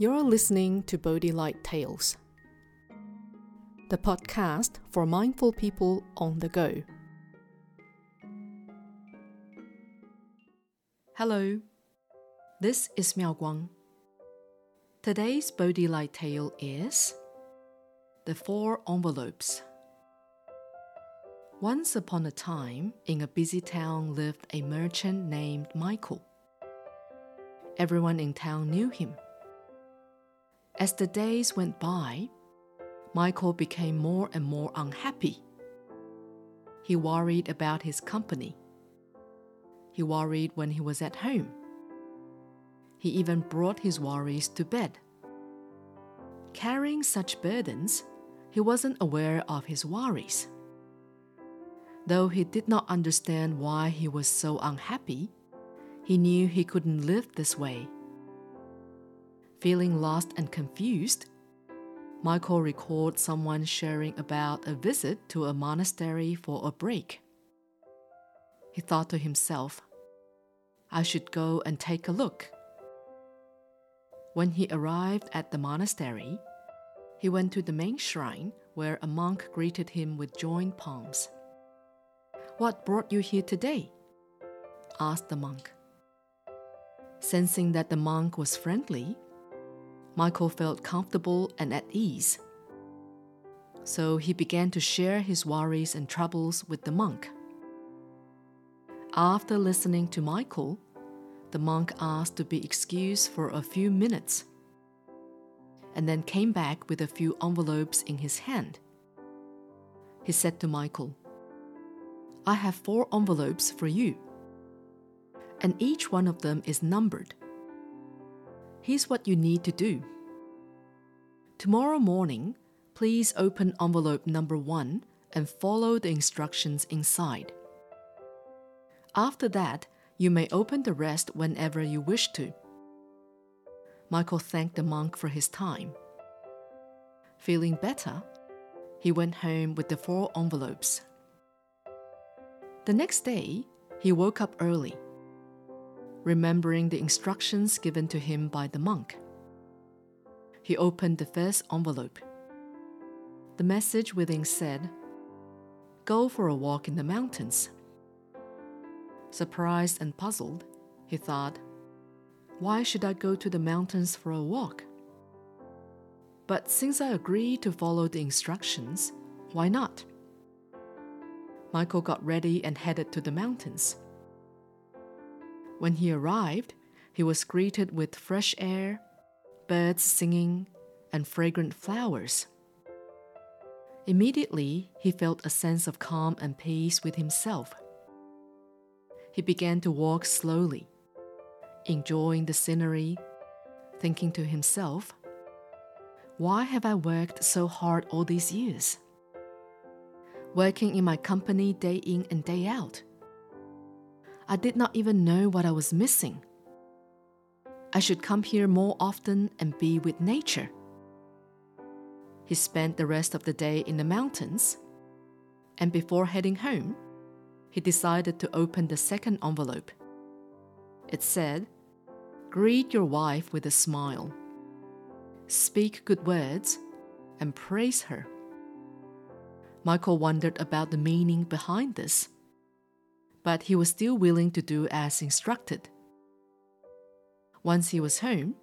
You're listening to Bodhi Light Tales, the podcast for mindful people on the go. Hello, this is Miao Guang. Today's Bodhi Light tale is The Four Envelopes. Once upon a time, in a busy town lived a merchant named Michael. Everyone in town knew him. As the days went by, Michael became more and more unhappy. He worried about his company. He worried when he was at home. He even brought his worries to bed. Carrying such burdens, he wasn't aware of his worries. Though he did not understand why he was so unhappy, he knew he couldn't live this way. Feeling lost and confused, Michael recalled someone sharing about a visit to a monastery for a break. He thought to himself, I should go and take a look. When he arrived at the monastery, he went to the main shrine where a monk greeted him with joined palms. What brought you here today? asked the monk. Sensing that the monk was friendly, Michael felt comfortable and at ease. So he began to share his worries and troubles with the monk. After listening to Michael, the monk asked to be excused for a few minutes and then came back with a few envelopes in his hand. He said to Michael, I have four envelopes for you, and each one of them is numbered. Here's what you need to do. Tomorrow morning, please open envelope number one and follow the instructions inside. After that, you may open the rest whenever you wish to. Michael thanked the monk for his time. Feeling better, he went home with the four envelopes. The next day, he woke up early, remembering the instructions given to him by the monk. He opened the first envelope. The message within said, Go for a walk in the mountains. Surprised and puzzled, he thought, Why should I go to the mountains for a walk? But since I agreed to follow the instructions, why not? Michael got ready and headed to the mountains. When he arrived, he was greeted with fresh air, birds singing, and fragrant flowers. Immediately, he felt a sense of calm and peace with himself he began to walk slowly, enjoying the scenery, thinking to himself, Why have I worked so hard all these years? Working in my company day in and day out. I did not even know what I was missing. I should come here more often and be with nature. He spent the rest of the day in the mountains, and before heading home, he decided to open the second envelope. It said, Greet your wife with a smile. Speak good words and praise her. Michael wondered about the meaning behind this, but he was still willing to do as instructed. Once he was home,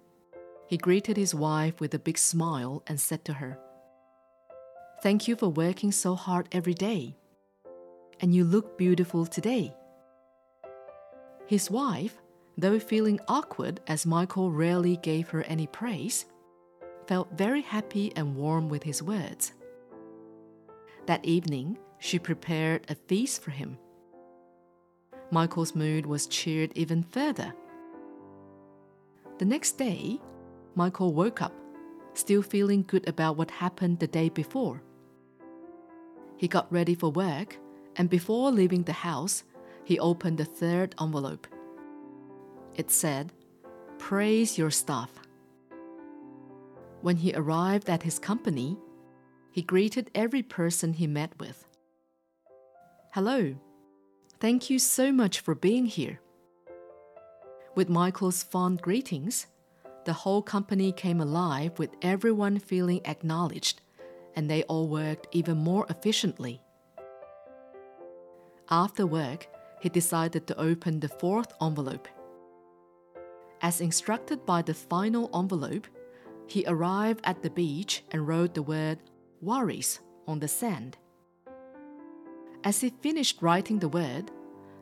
he greeted his wife with a big smile and said to her, Thank you for working so hard every day and you look beautiful today. His wife, though feeling awkward as Michael rarely gave her any praise, felt very happy and warm with his words. That evening, she prepared a feast for him. Michael's mood was cheered even further. The next day, Michael woke up, still feeling good about what happened the day before. He got ready for work and before leaving the house, he opened the third envelope. It said, Praise your staff. When he arrived at his company, he greeted every person he met with. Hello. Thank you so much for being here. With Michael's fond greetings, the whole company came alive with everyone feeling acknowledged, and they all worked even more efficiently. After work, he decided to open the fourth envelope. As instructed by the final envelope, he arrived at the beach and wrote the word worries on the sand. As he finished writing the word,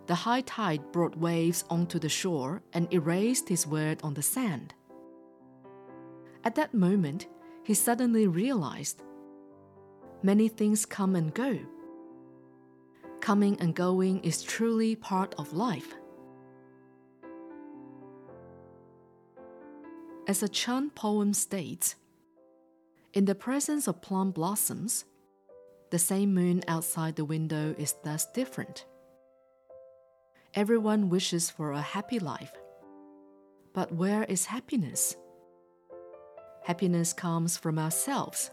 the high tide brought waves onto the shore and erased his word on the sand. At that moment, he suddenly realized many things come and go. Coming and going is truly part of life. As a Chan poem states, in the presence of plum blossoms, the same moon outside the window is thus different. Everyone wishes for a happy life. But where is happiness? Happiness comes from ourselves.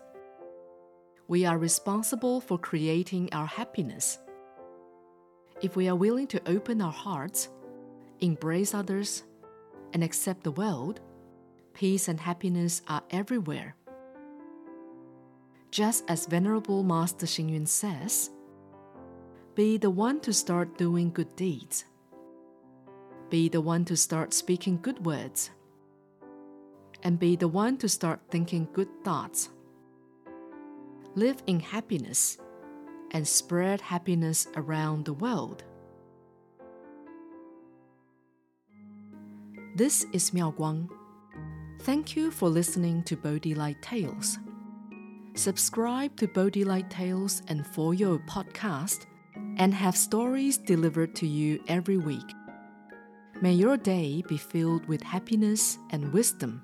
We are responsible for creating our happiness. If we are willing to open our hearts, embrace others, and accept the world, peace and happiness are everywhere. Just as Venerable Master Xing says, be the one to start doing good deeds. Be the one to start speaking good words and be the one to start thinking good thoughts. Live in happiness and spread happiness around the world. This is Miao Guang. Thank you for listening to Bodhi Light Tales. Subscribe to Bodhi Light Tales and For Your podcast and have stories delivered to you every week. May your day be filled with happiness and wisdom.